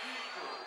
Você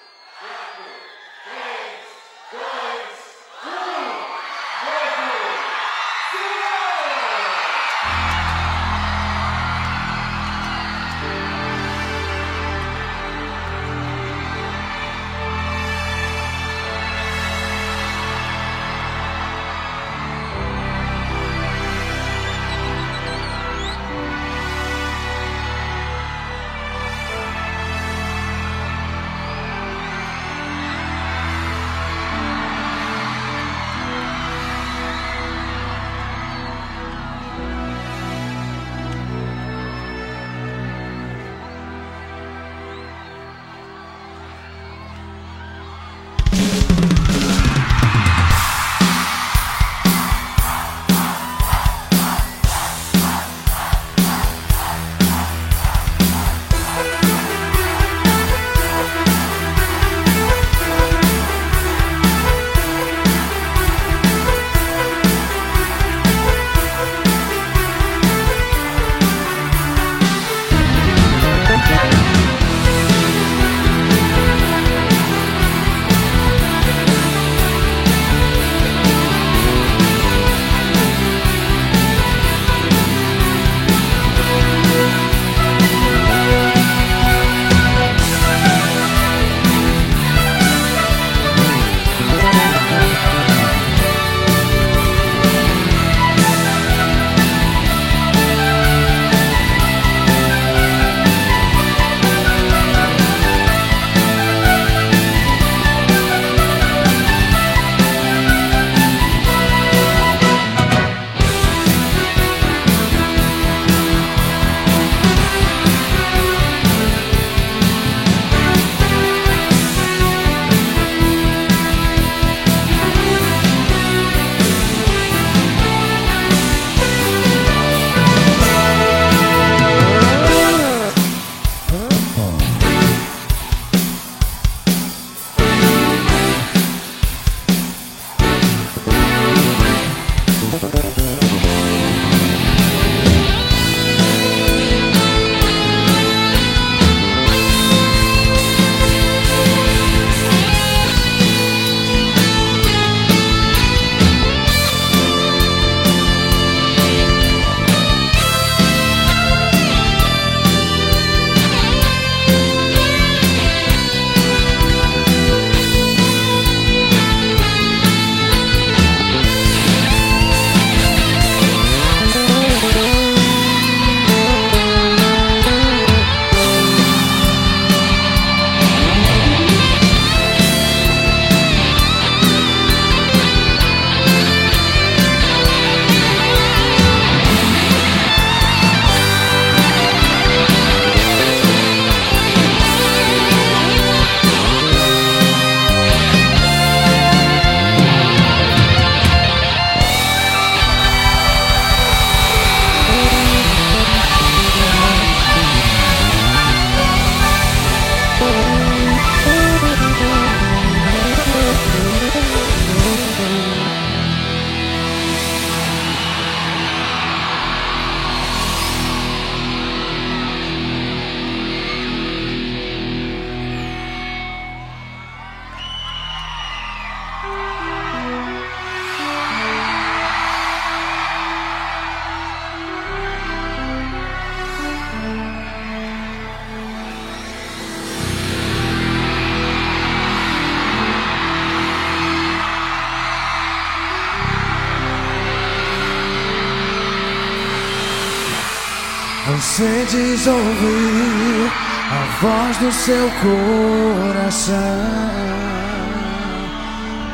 do seu coração.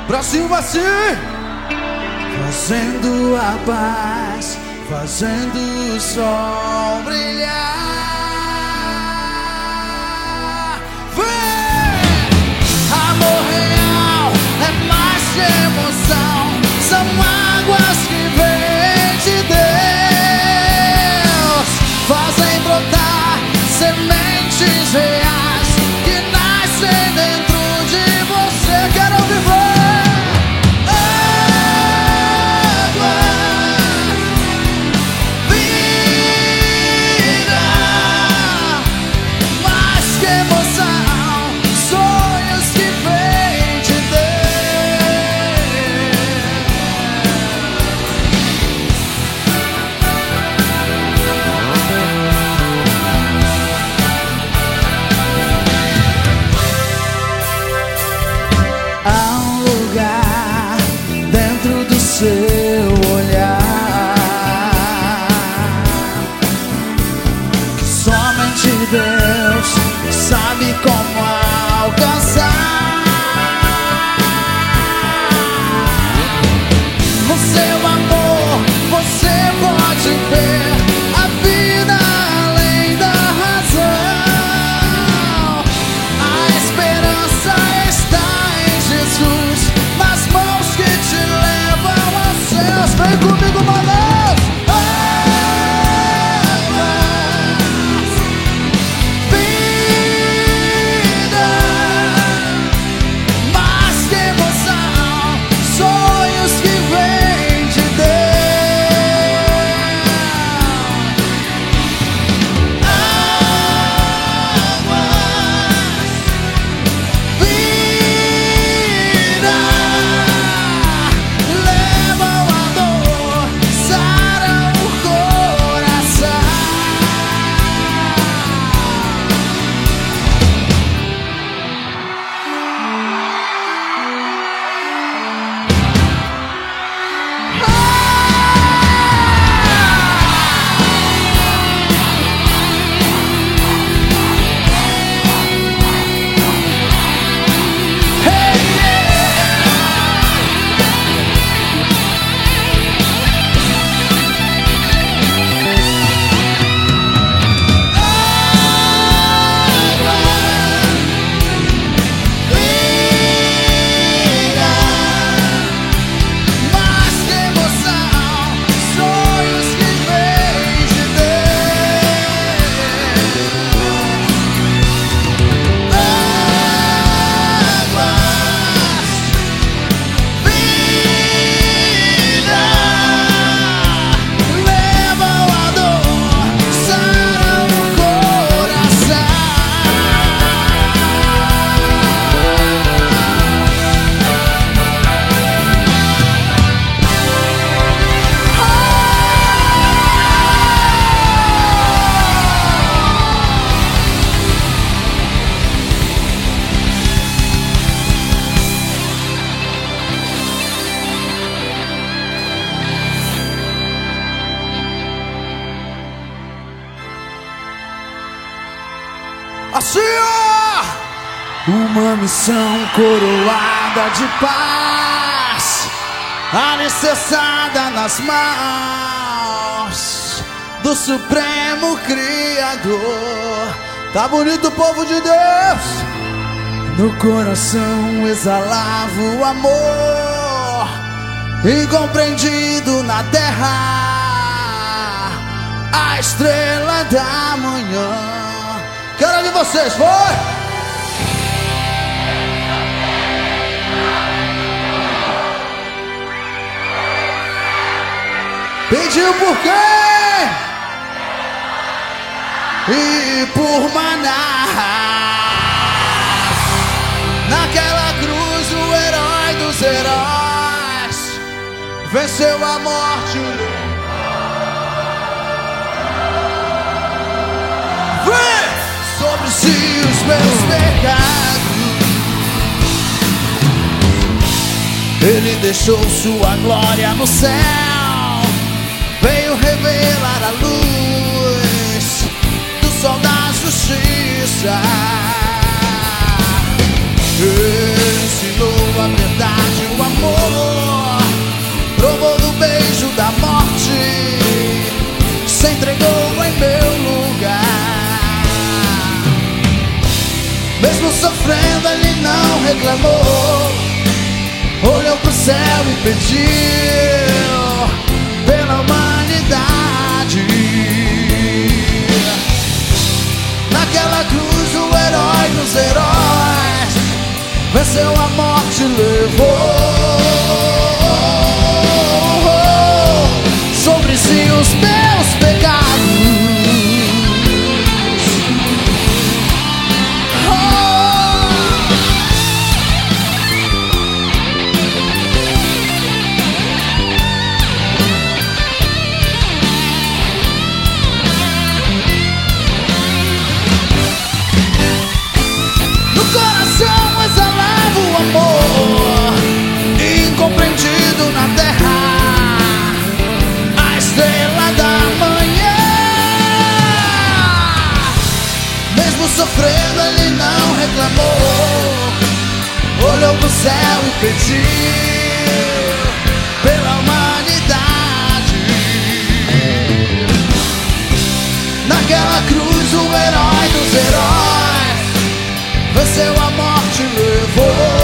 Brasil assim, fazendo a paz, fazendo o sol brilhar. Vem! Amor real é mais que emoção, são águas que vêm Tá bonito, povo de Deus! No coração exalava o amor, incompreendido na terra, a estrela da manhã. Quero ouvir vocês, foi! Pediu por quem? E por Maná. Naquela cruz, o herói dos heróis venceu a morte. Vem sobre si os meus pecados. Ele deixou sua glória no céu, veio revelar a luz sol da justiça. Ensinou a verdade, o amor, provou do beijo da morte, se entregou em meu lugar. Mesmo sofrendo, ele não reclamou. Olhou pro céu e pediu pela humanidade. Naquela cruz, o herói dos heróis venceu a morte, levou. Sobre si os meus clamou, olhou pro céu e pediu pela humanidade. Naquela cruz, o herói dos heróis venceu a morte e levou.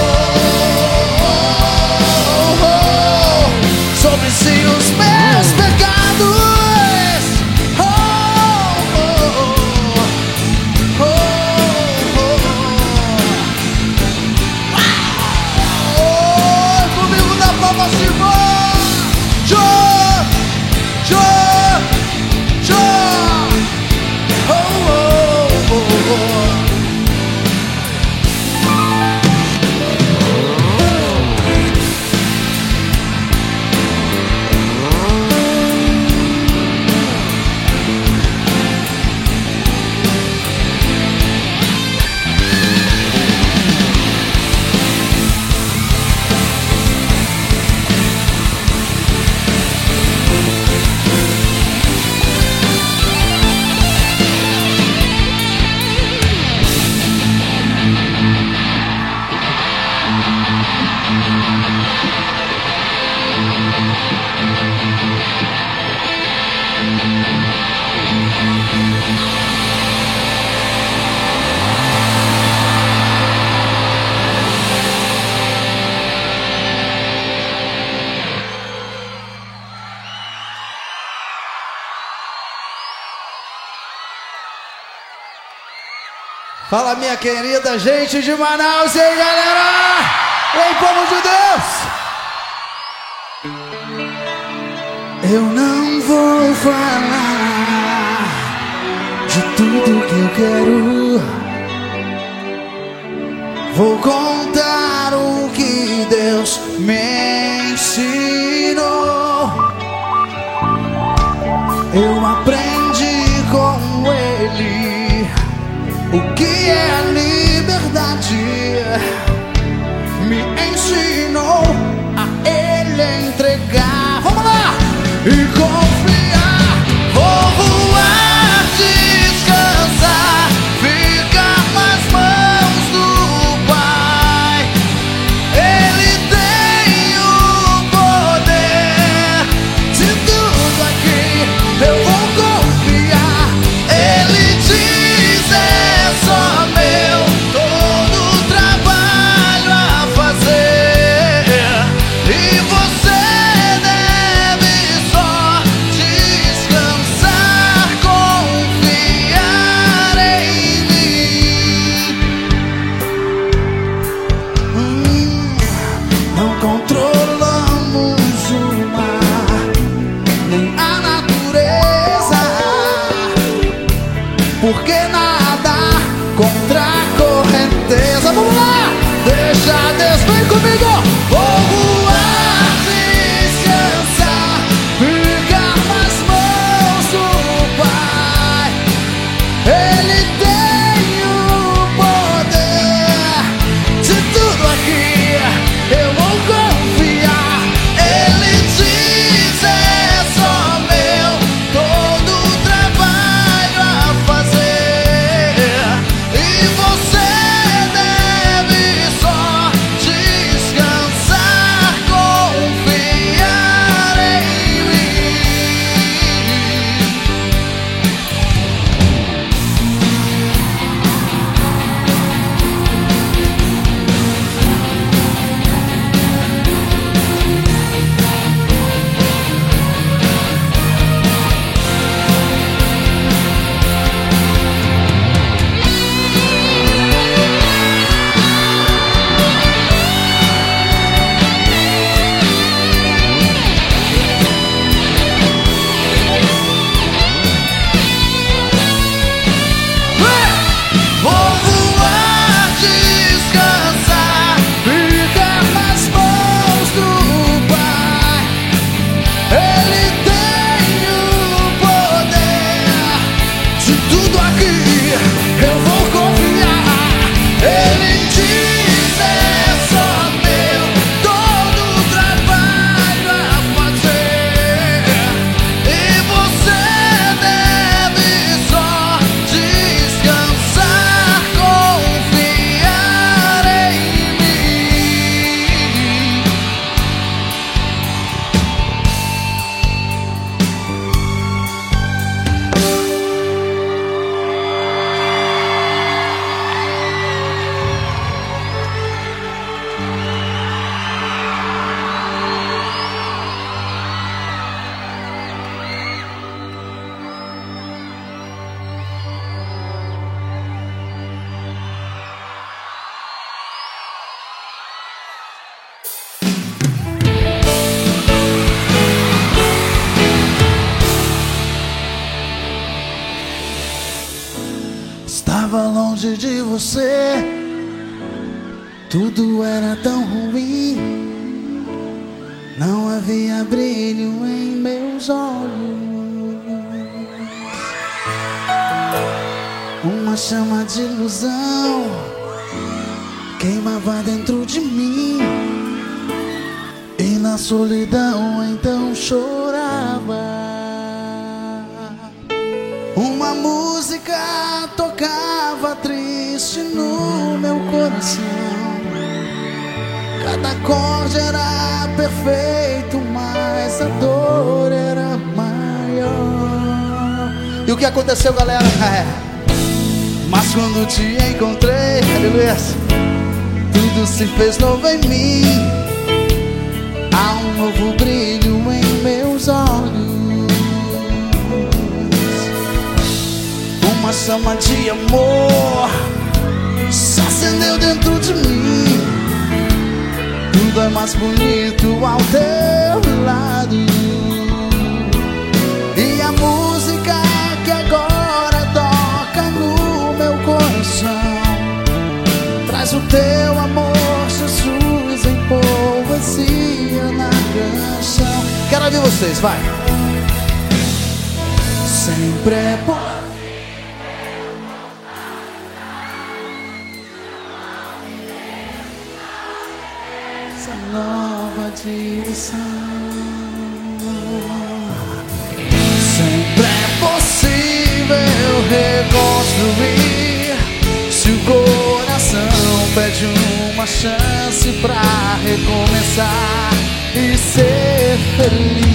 Fala, minha querida gente de Manaus, hein, galera? Ei, povo de Deus! Eu não vou falar de tudo que eu quero. Vou contar o que Deus me Vem comigo! Oh! Na solidão então chorava. Uma música tocava triste no meu coração. Cada acorde era perfeito, mas a dor era maior. E o que aconteceu, galera? É. Mas quando te encontrei, aleluia, tudo se fez novo em mim. Um novo brilho em meus olhos. uma chama de amor se acendeu dentro de mim. Tudo é mais bonito ao teu lado. E a música que agora toca no meu coração traz o teu amor, Quero ouvir vocês, vai. Sempre é bom. nova direção. Sempre é possível reconstruir se o coração pede uma chance pra recomeçar e ser feliz. Sempre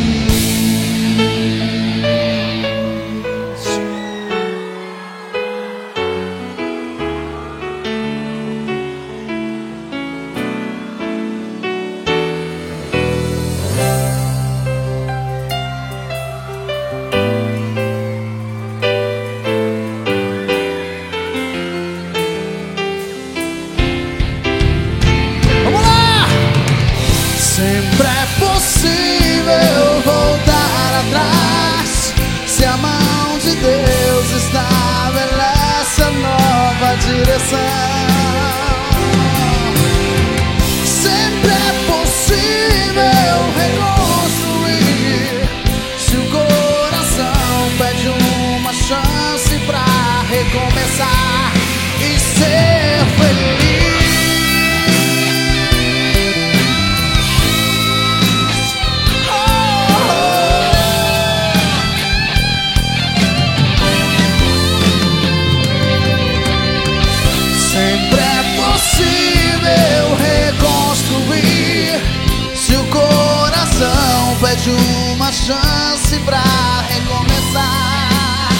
pede uma chance pra recomeçar.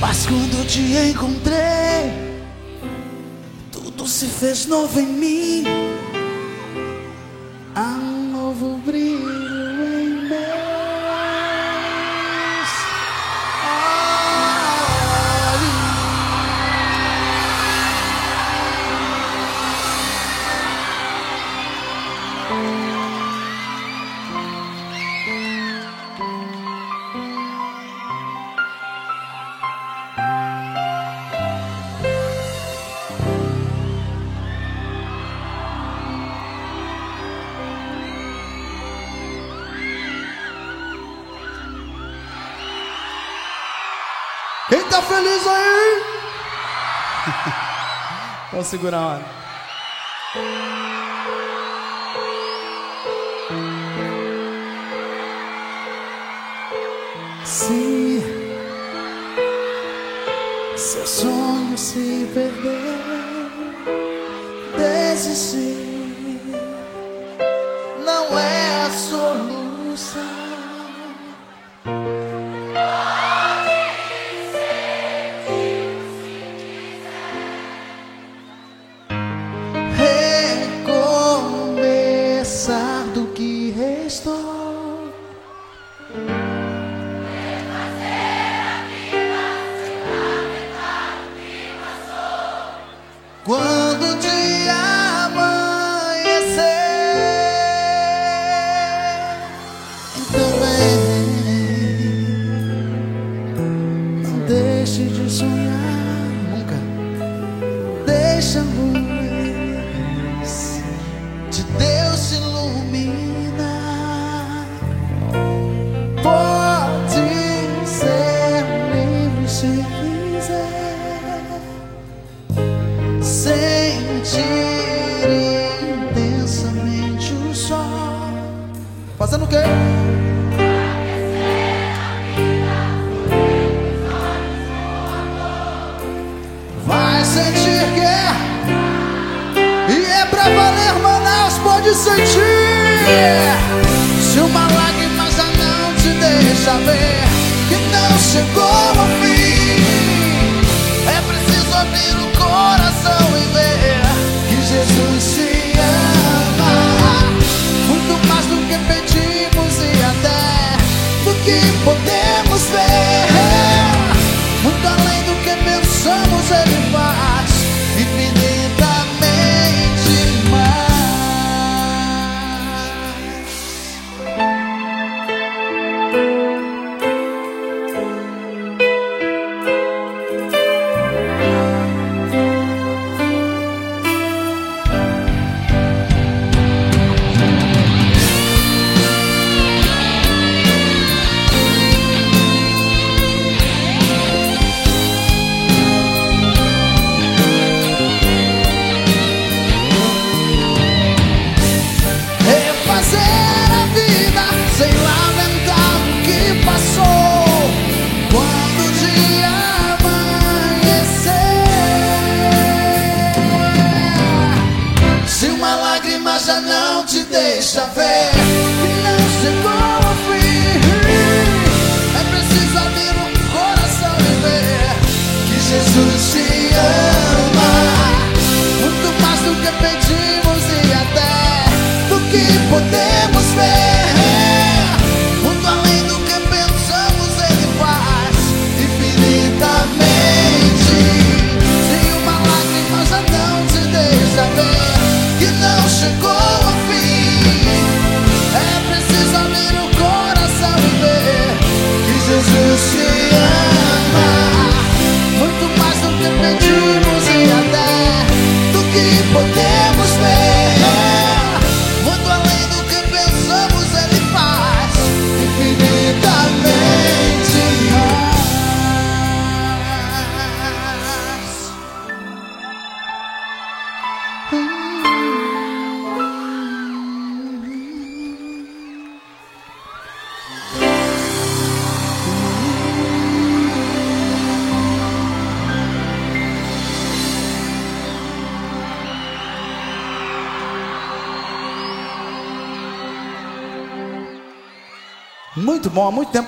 Mas quando te encontrei, tudo se fez novo em mim. Há um novo brilho tá feliz aí? Vamos segurar a hora. Se seu sonho se perder, 想过？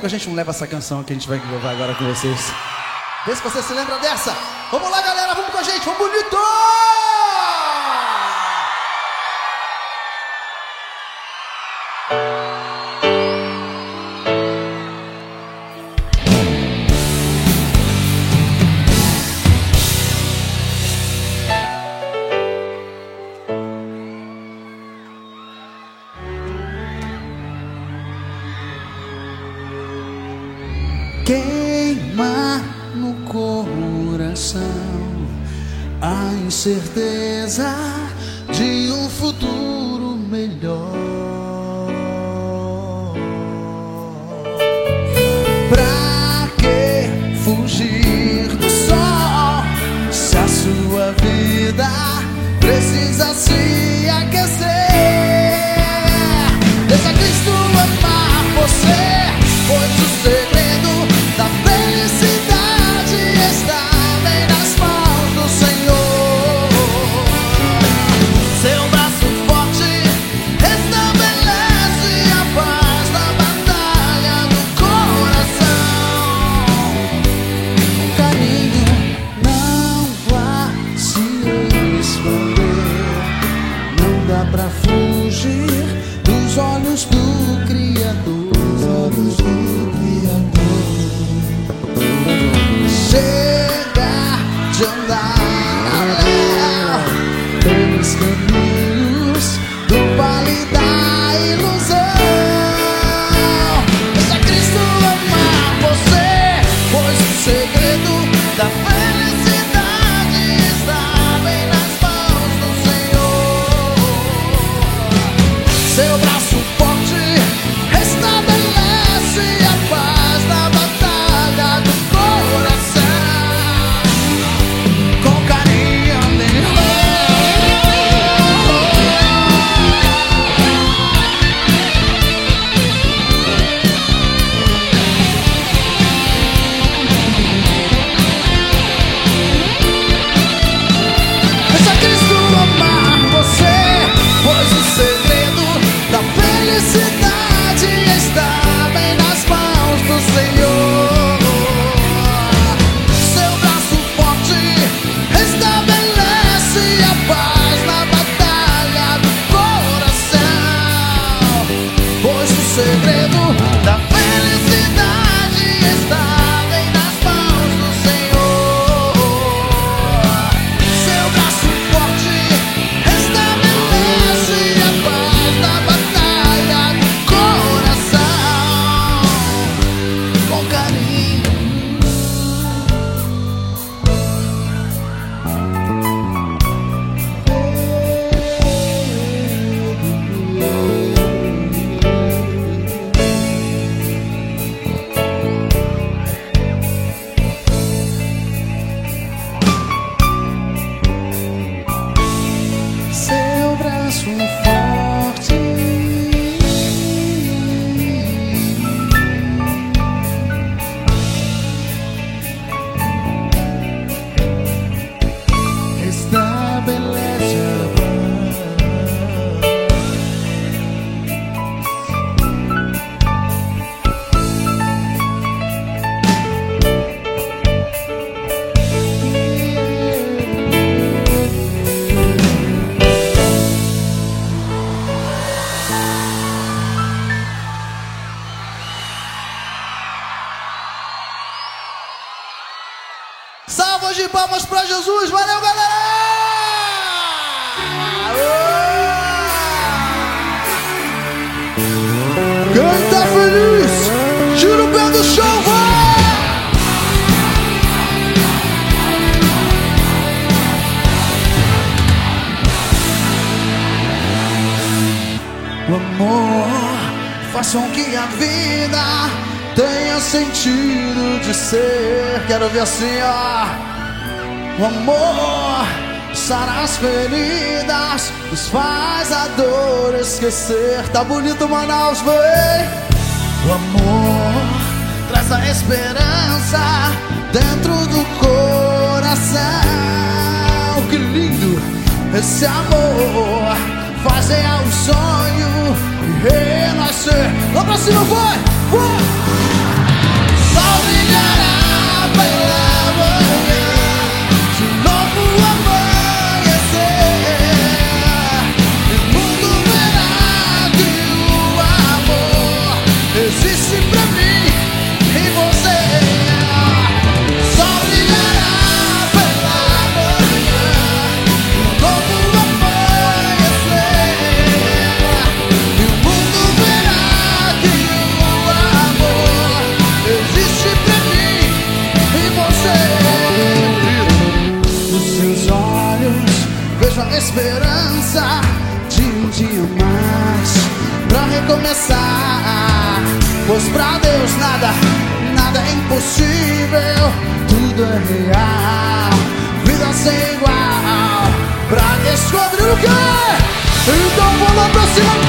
que a gente não leva essa canção que a gente vai gravar agora com vocês. Vê se você se lembra dessa. Vamos lá, galera, vamos com a gente, vamos bonito! queima no coração a incerteza. Quero ver assim, ó. O amor sara as feridas, nos faz a dor esquecer. Tá bonito, Manaus, vem. O amor traz a esperança dentro do coração. Que lindo esse amor fazer ao sonho renascer. Lá pra cima, vai, vai. Sol brilhará pela recomeçar. Pois pra Deus nada, nada é impossível, tudo é real. Vida sem igual pra descobrir o que? Então vou lá pra cima.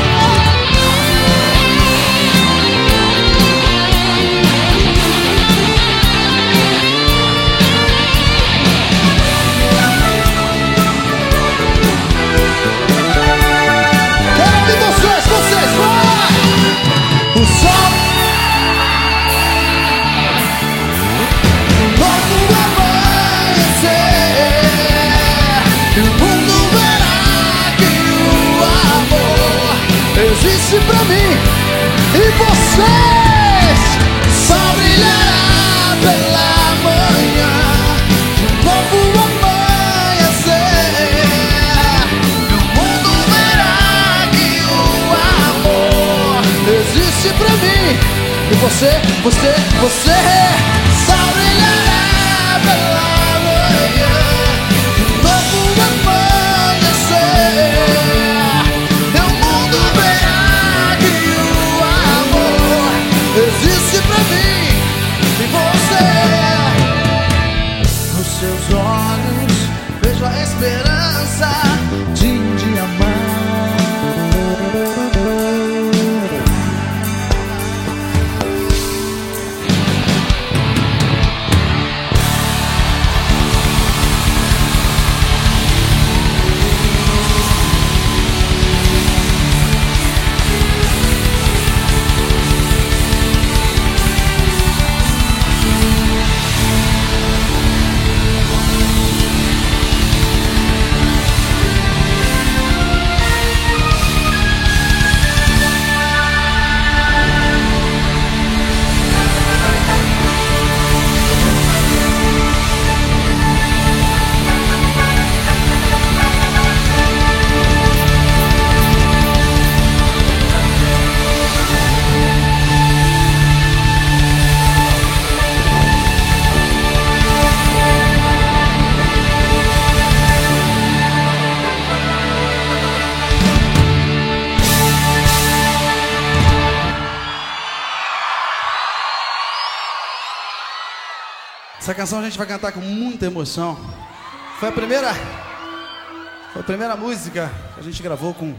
A gente vai cantar com muita emoção. Foi a primeira, foi a primeira música que a gente gravou com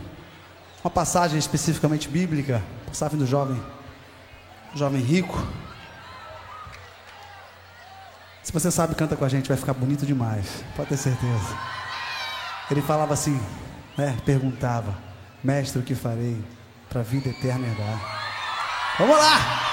uma passagem especificamente bíblica, passagem do jovem, jovem rico. Se você sabe, canta com a gente, vai ficar bonito demais, pode ter certeza. Ele falava assim, né? Perguntava, mestre, o que farei para a vida eterna herdar? Vamos lá!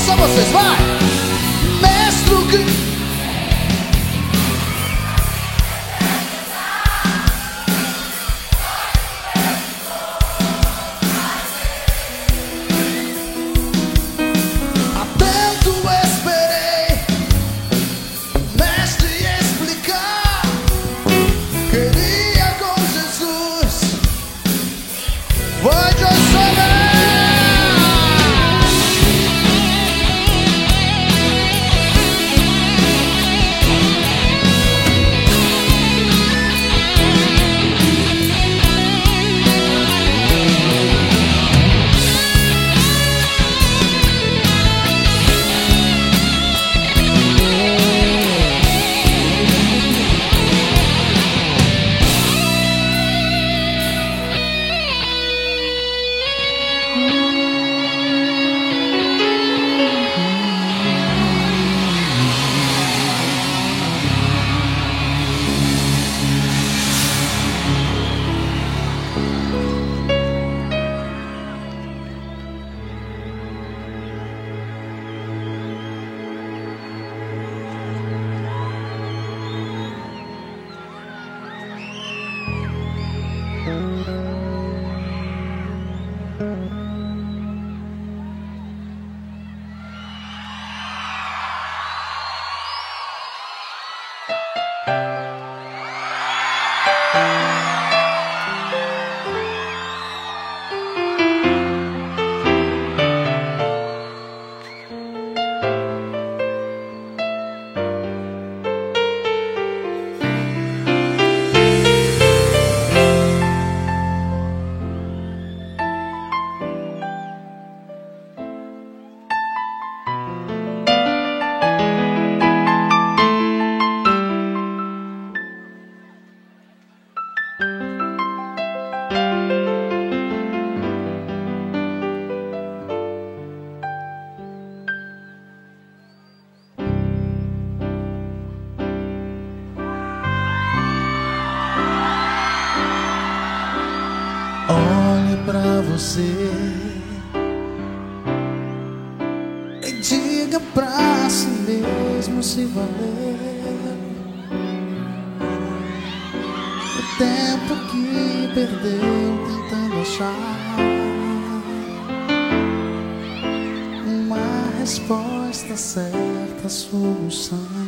Só vocês, vai! chega pra si mesmo se valer. O tempo que perdeu tentando achar Uma resposta certa, solução.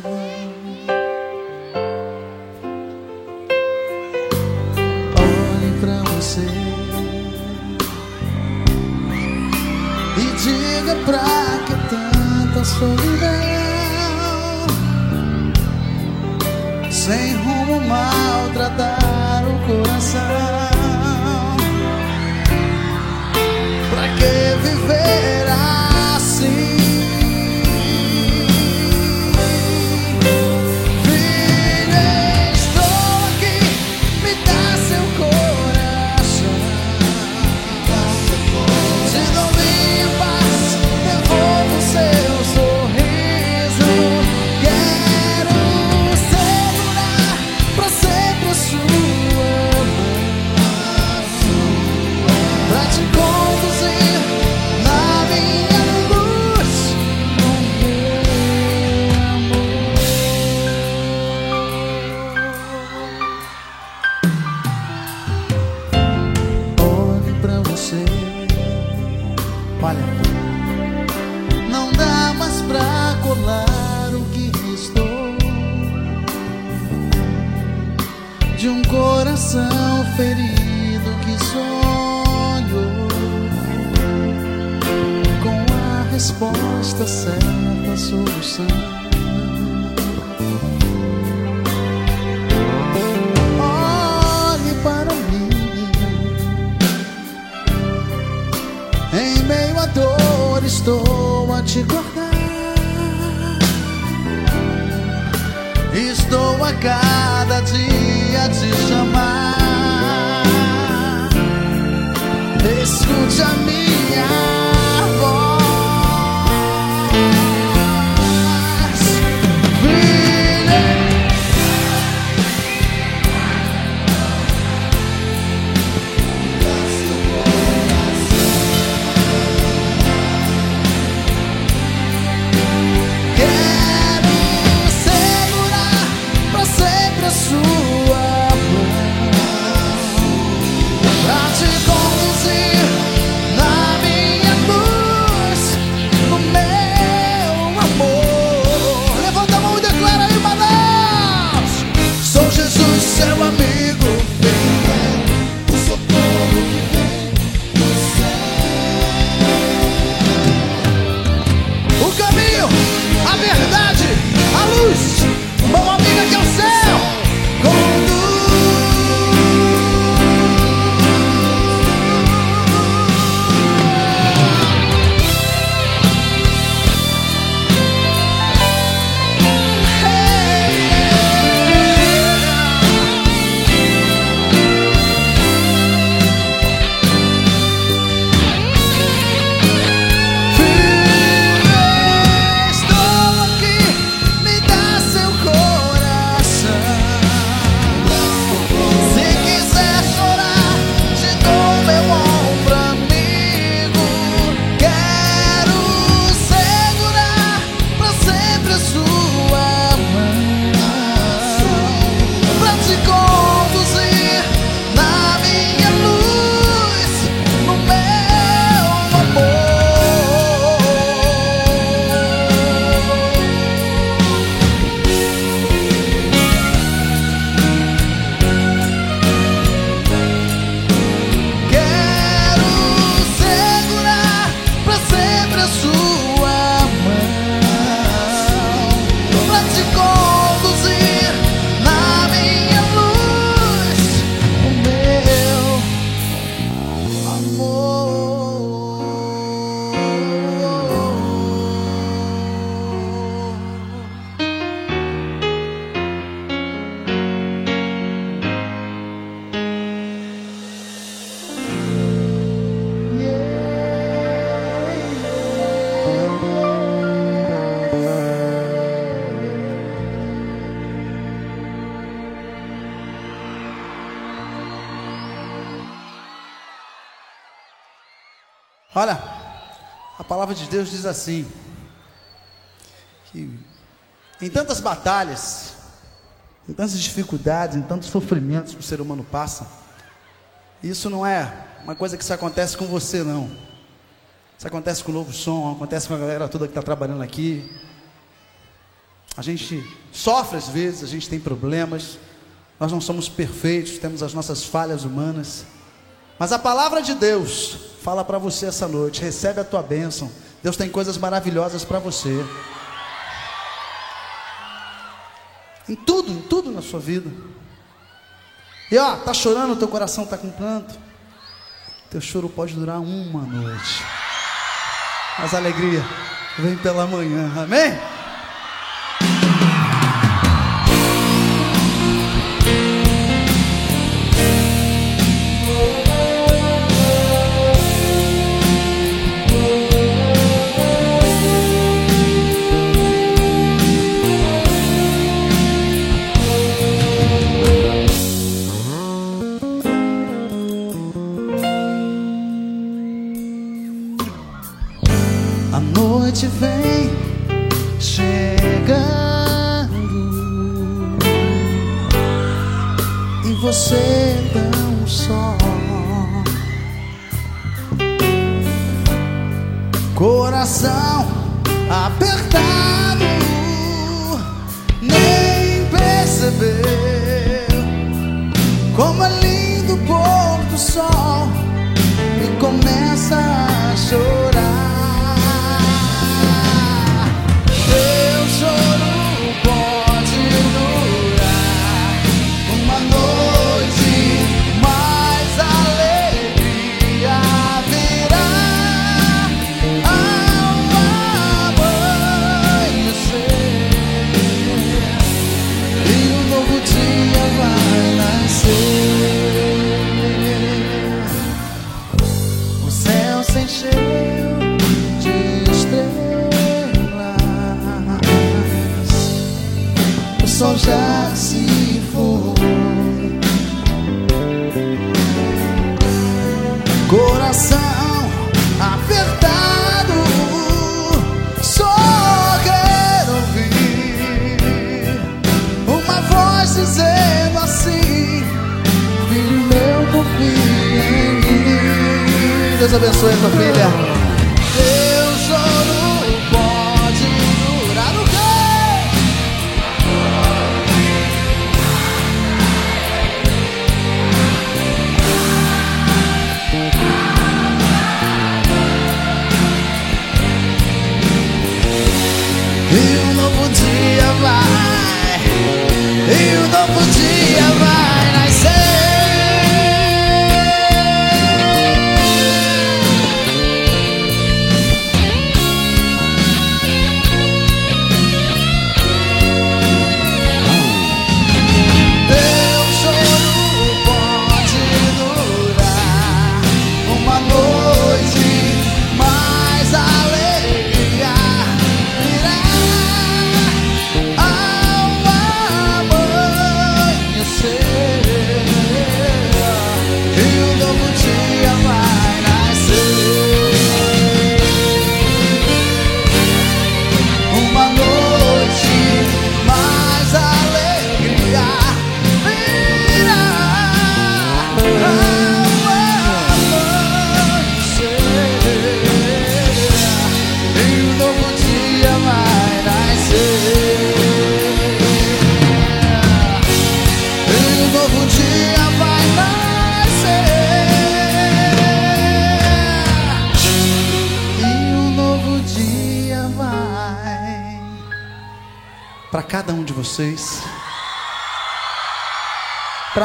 Deus diz assim: que em tantas batalhas, em tantas dificuldades, em tantos sofrimentos que o ser humano passa, isso não é uma coisa que se acontece com você, não. Isso acontece com o novo som, acontece com a galera toda que está trabalhando aqui. A gente sofre às vezes, a gente tem problemas, nós não somos perfeitos, temos as nossas falhas humanas. Mas a palavra de Deus fala para você essa noite, recebe a tua bênção. Deus tem coisas maravilhosas para você. Em tudo, em tudo na sua vida. E ó, tá chorando, teu coração tá com pranto. Teu choro pode durar uma noite. Mas a alegria vem pela manhã. Amém?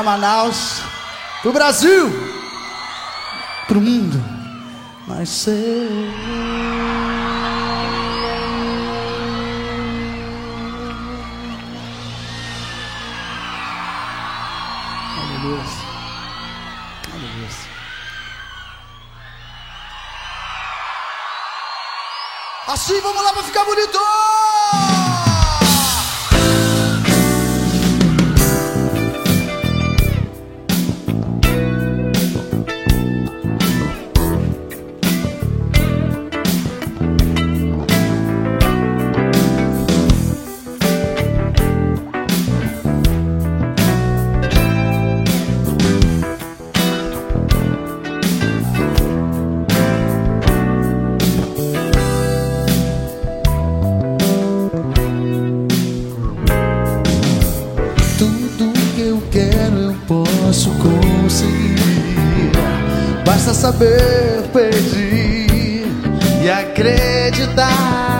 Manaus, para o Brasil, para o mundo. Mas. Aleluia. Assim vamos lá para ficar bonito. saber pedir e acreditar.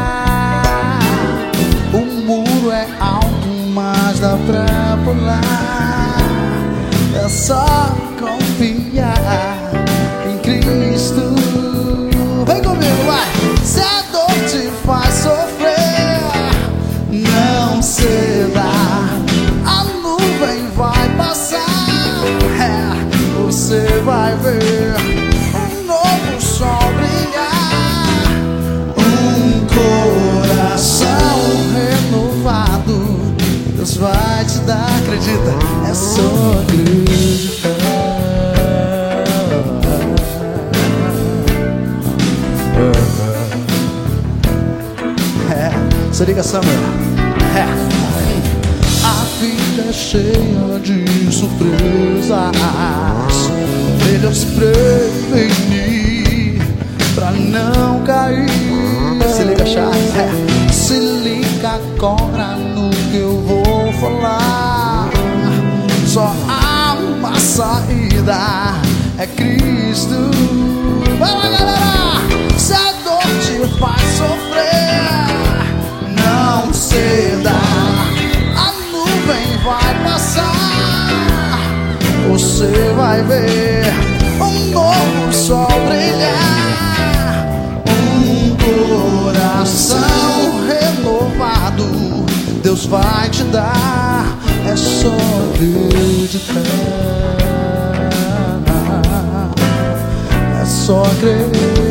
acredita, é só acreditar. É, se liga, Samuel. É. A vida é cheia de surpresas. Melhor se prevenir pra não és tu. Galera! Se a dor te faz sofrer, não ceda. A nuvem vai passar, você vai ver um novo sol brilhar. Um coração renovado, Deus vai te dar. É só acreditar. só crer.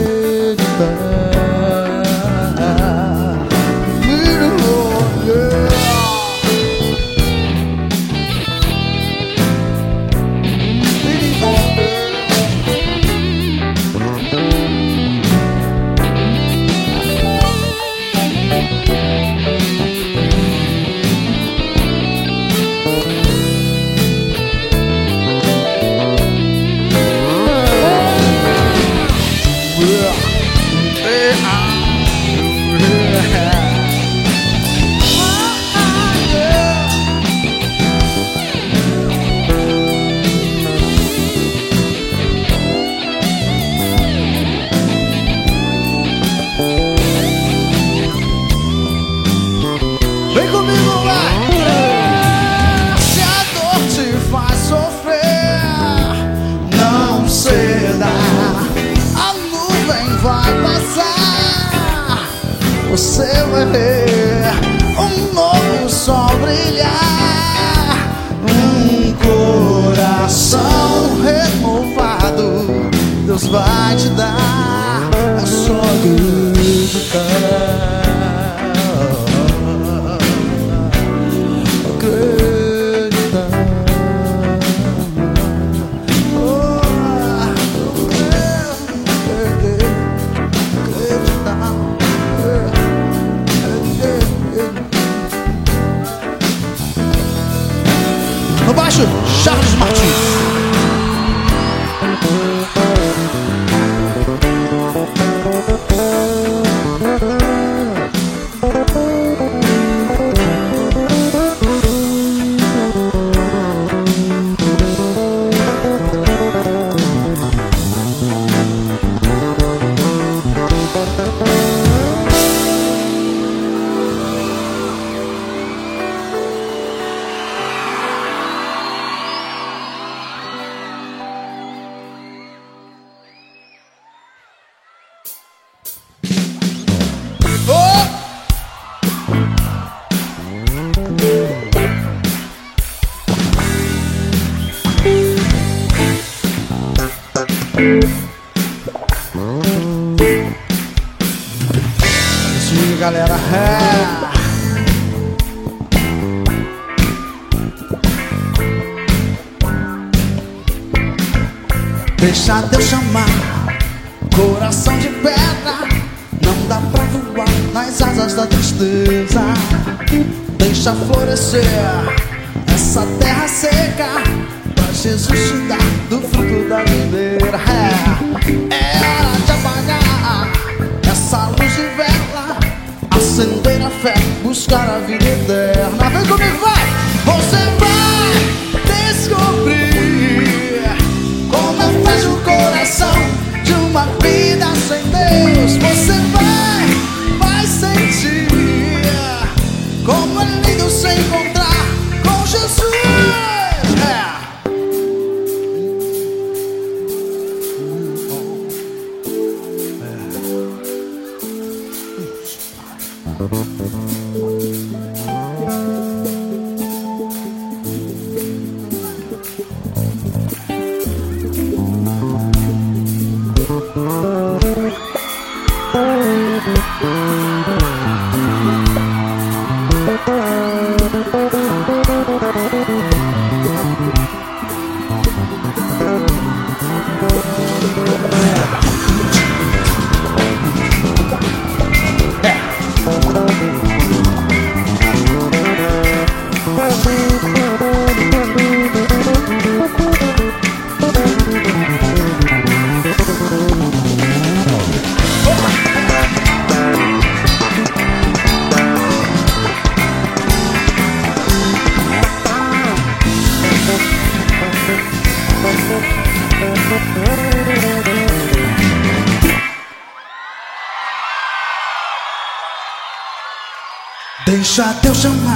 Deixa Deus chamar,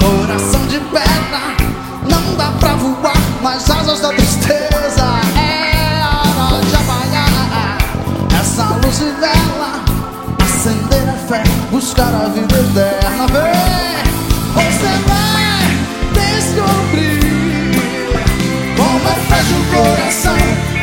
coração de pedra. Não dá pra voar, mas asas da tristeza. É hora de apagar essa luz e vela. Acender a fé, buscar a vida eterna. Vem, você vai descobrir como é frágil o coração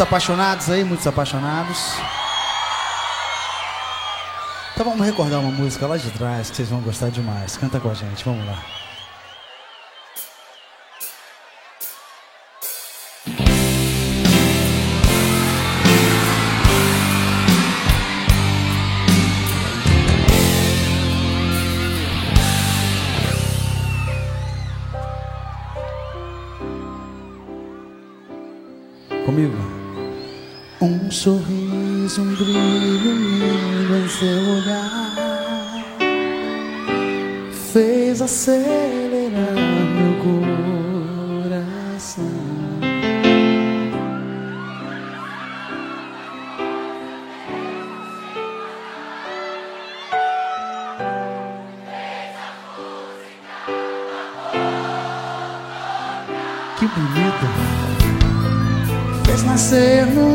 Muitos apaixonados aí, muitos apaixonados. Então vamos recordar uma música lá de trás que vocês vão gostar demais. Canta com a gente, vamos lá. sorriso, um brilho lindo em seu olhar fez acelerar meu coração. Que bonito! Fez nascer no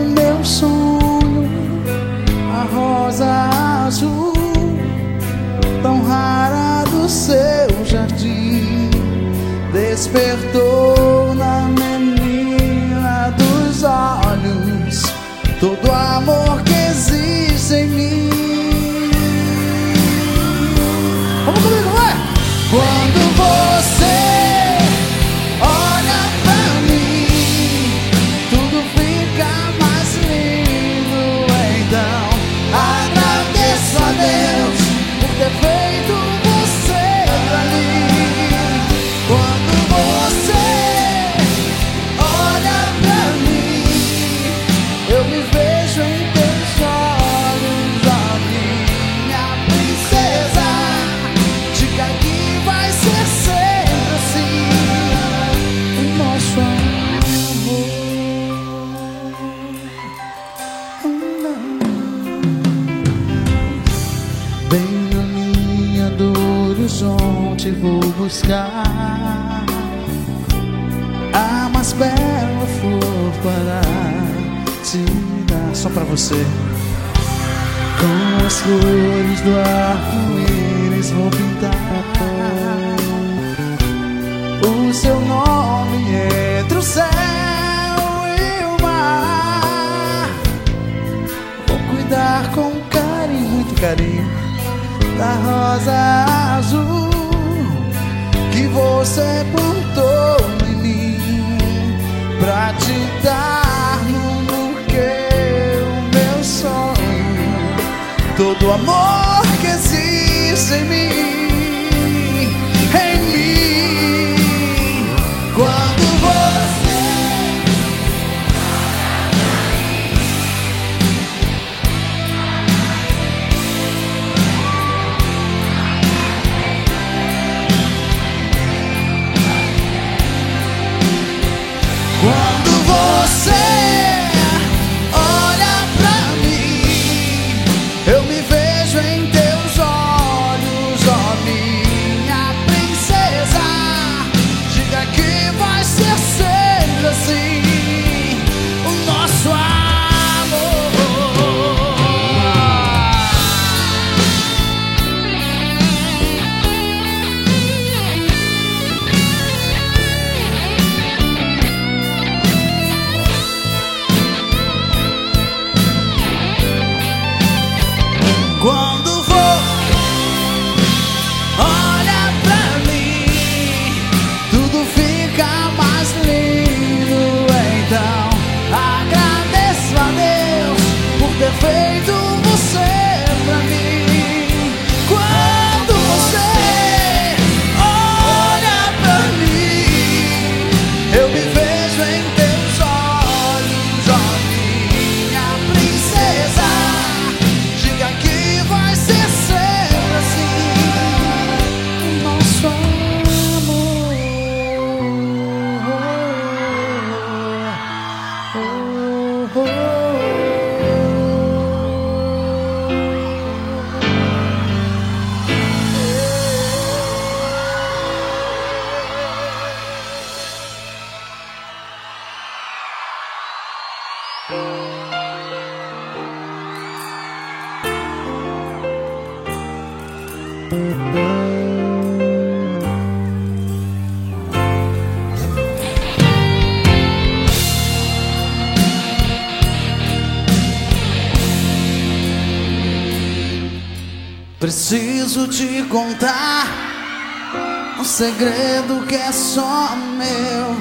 segredo que é só meu.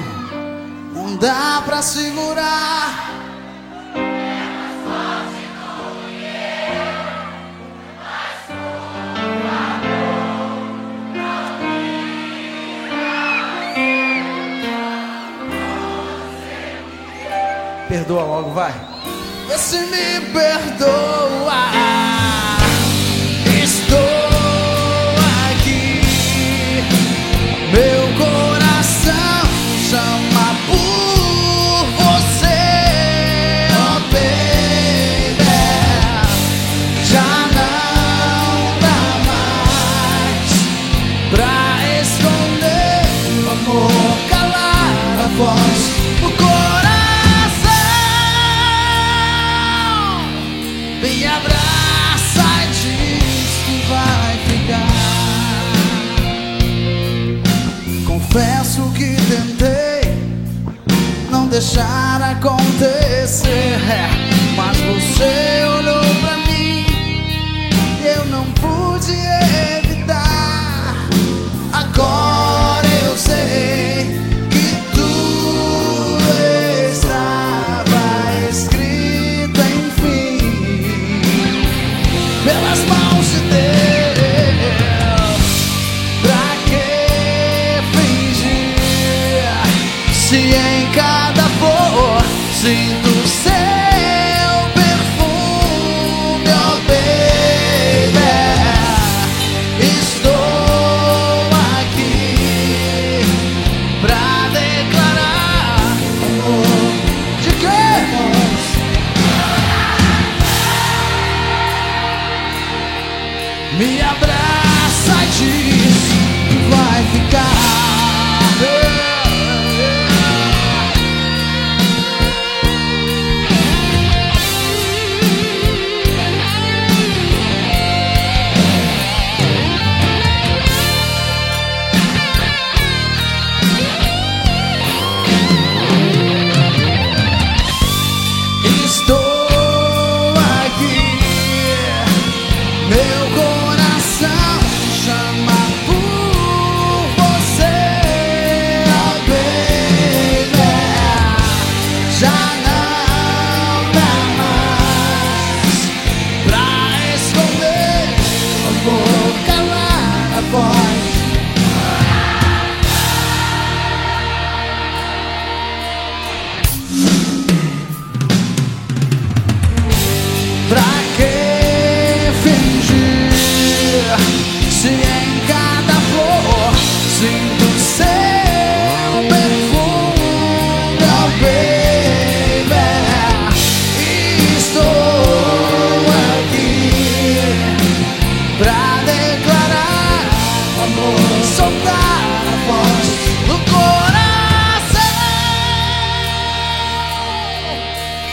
Não dá pra segurar. Perdoa logo, vai.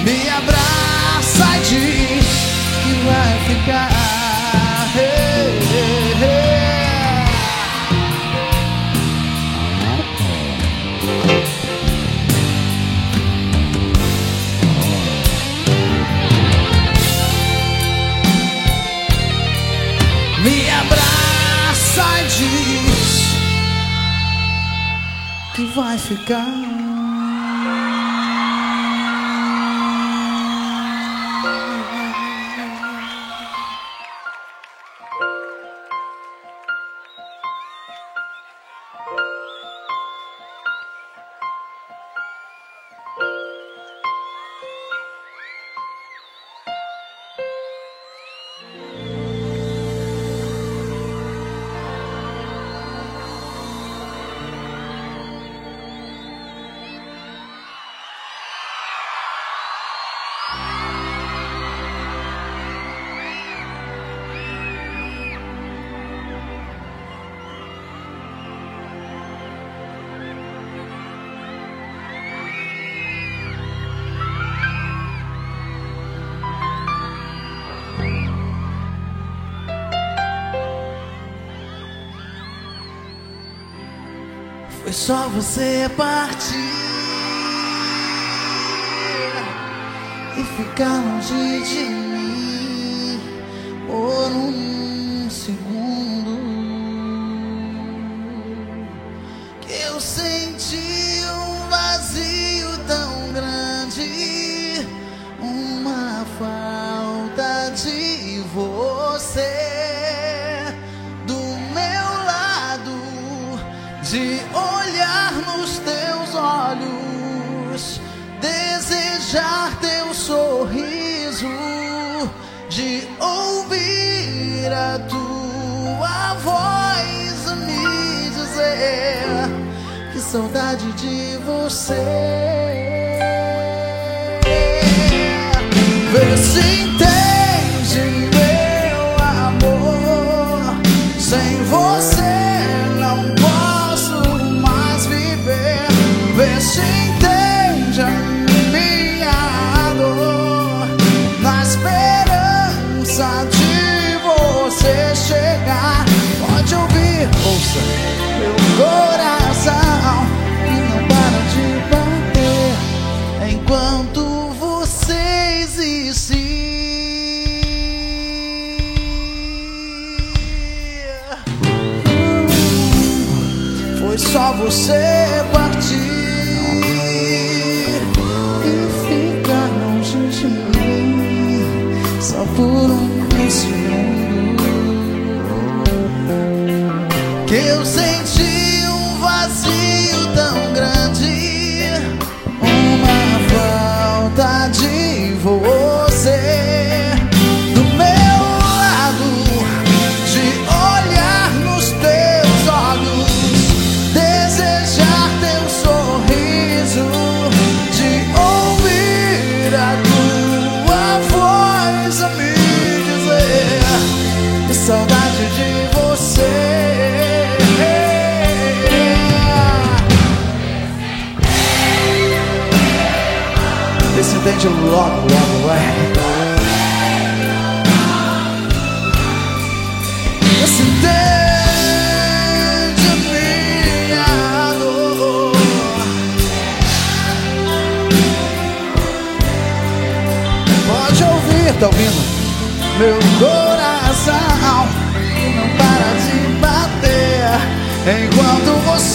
Me abraça e diz que vai ficar. Me abraça e diz que vai ficar. Só você partir e ficar longe de mim saudade de você. Vê se entende, meu amor. Sem você não posso mais viver. Vê se entende a minha dor. Na esperança de você chegar. Pode ouvir, ouça meu coração você enquanto você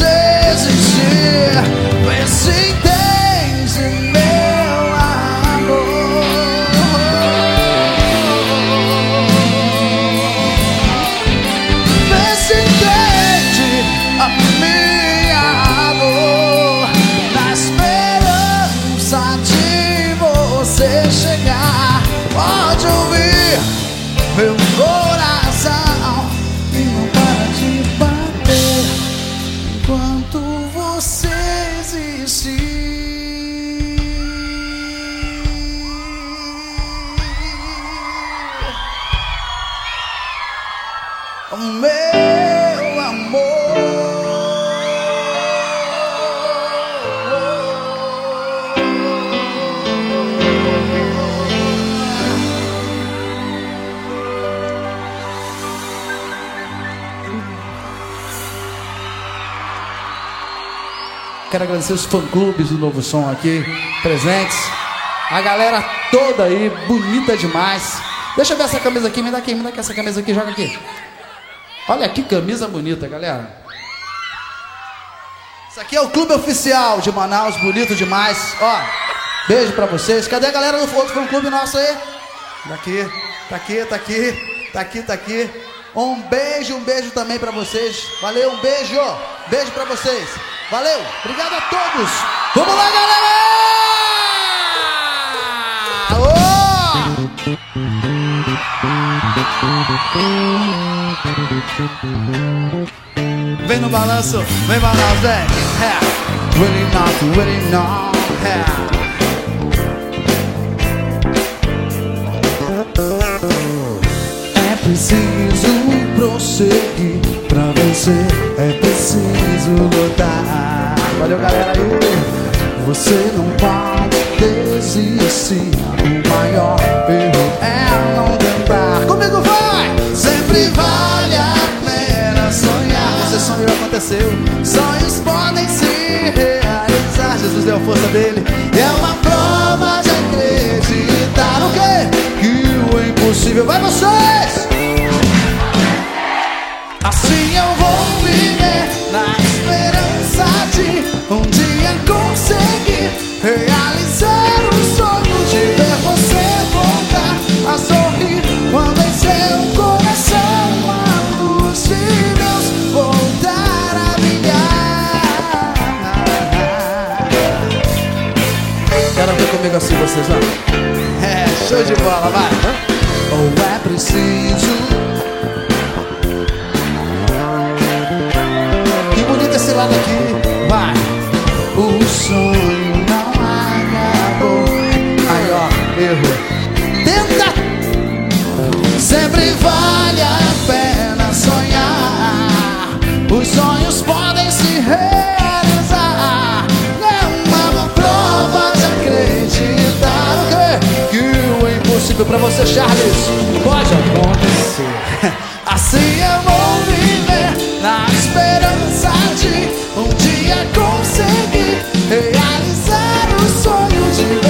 agradecer os fã-clubes do Novo Som aqui, presentes. A galera toda aí, bonita demais. Deixa eu ver essa camisa aqui, me dá aqui, me dá aqui essa camisa aqui, joga aqui. Olha que camisa bonita, galera. Isso aqui é o clube oficial de Manaus, bonito demais. Ó, beijo pra vocês. Cadê a galera do outro fã-clube nosso aí? Tá aqui, tá aqui, tá aqui, tá aqui, tá aqui. Um beijo, um beijo também pra vocês. Valeu, um beijo. Beijo pra vocês. Valeu, obrigado a todos. Vamos lá, galera! Vem no balanço, vem Manaus, vem. É. Really not, really not. É. É preciso prosseguir pra vencer. É preciso lutar. Valeu, galera aí. Você não pode desistir. O maior erro é não tentar. Comigo vai! Sempre vale a pena sonhar. Você sonhou aconteceu. Sonhos podem se realizar. Jesus deu a força dele. É uma prova de acreditar no quê? Que o impossível vai vocês! De um dia conseguir realizar o sonho de ver você voltar a sorrir quando em seu coração a luz de Deus voltar a brilhar. Quero ver comigo assim vocês, vai. É, show de bola, vai. Ou é preciso Pra você, Charles. Pode acontecer. Assim eu vou viver na esperança de um dia conseguir realizar o sonho de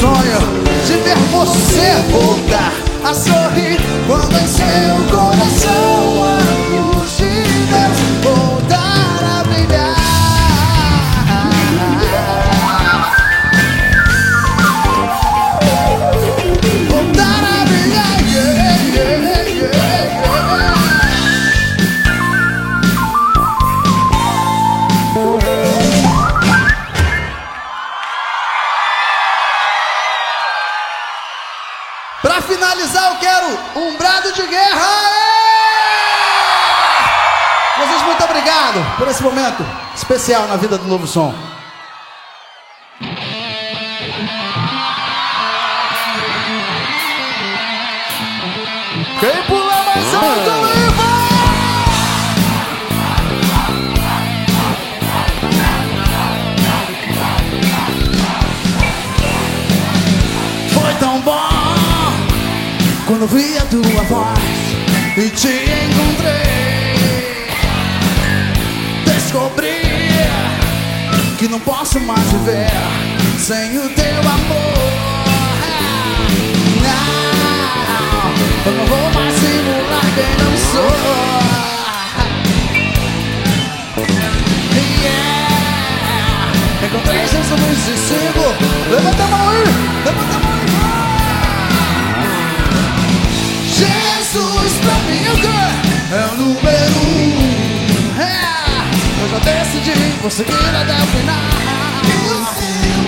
sonho de ver você voltar a sorrir quando em seu coração esse momento especial na vida do Novo Som. Quem pula mais alto! Foi tão bom quando vi a tua voz e te encontrei. Que não posso mais viver sem o teu amor. Não, eu não vou mais simular quem não sou. Yeah, encontrei Jesus e sigo. Levanta a mão aí, levanta a mão aí. Jesus pra mim é o quê? É o número um. Eu já decidi, vou seguir até o final.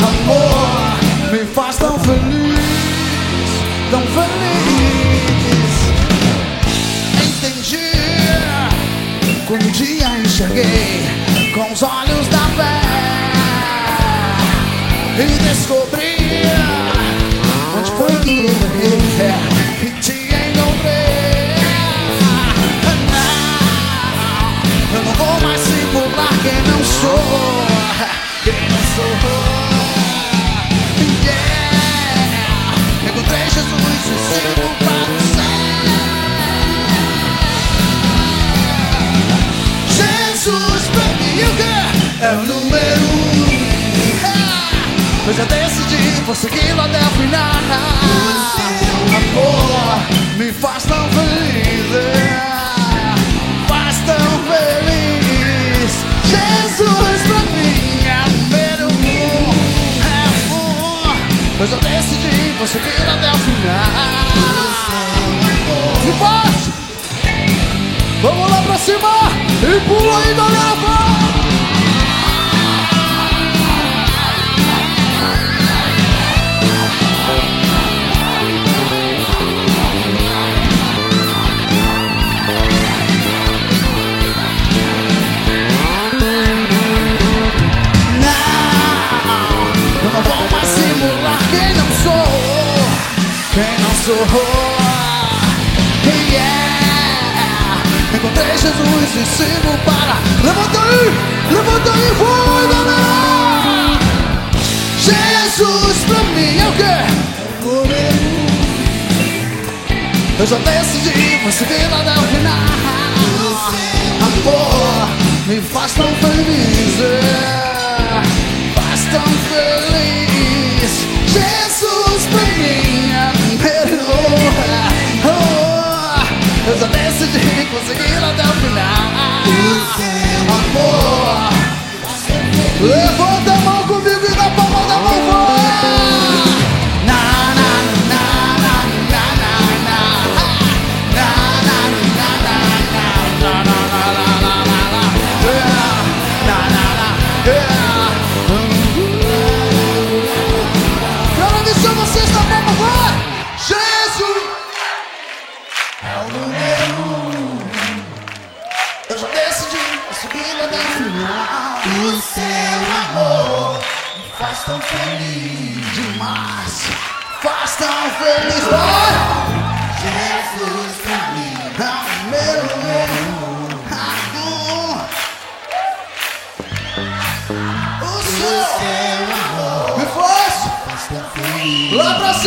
Amor, me faz tão feliz, tão feliz. Entendi quando um dia enxerguei com os olhos da fé e descobri onde foi que eu errei quem não sou, quem não sou. Yeah, encontrei Jesus e sigo para o céu. Jesus pra mim o? É o número um. Eu já decidi, vou segui-lo até o final. Amor, me faz tão feliz. Segui-lo até o final. E! Vamos lá pra cima! E pula aí, galera! vai! Não sou. Yeah. Encontrei Jesus e sigo para. Levanta aí, levanta aí, vai, galera! Jesus pra mim é o quê? Eu já decidi, vou seguir lá até o final. Amor, me faz tão feliz. é, Faz tão feliz. Jesus pra mim até o final. Amor, levanta a mão.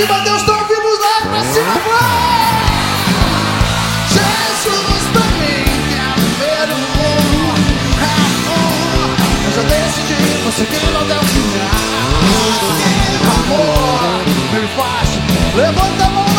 cima, Deus então está ouvindo lá pra cima! Jesus, pra mim, quero é ver o mundo amor. Eu já decidi, consegui até o final. É amor, me faz, levanta a mão.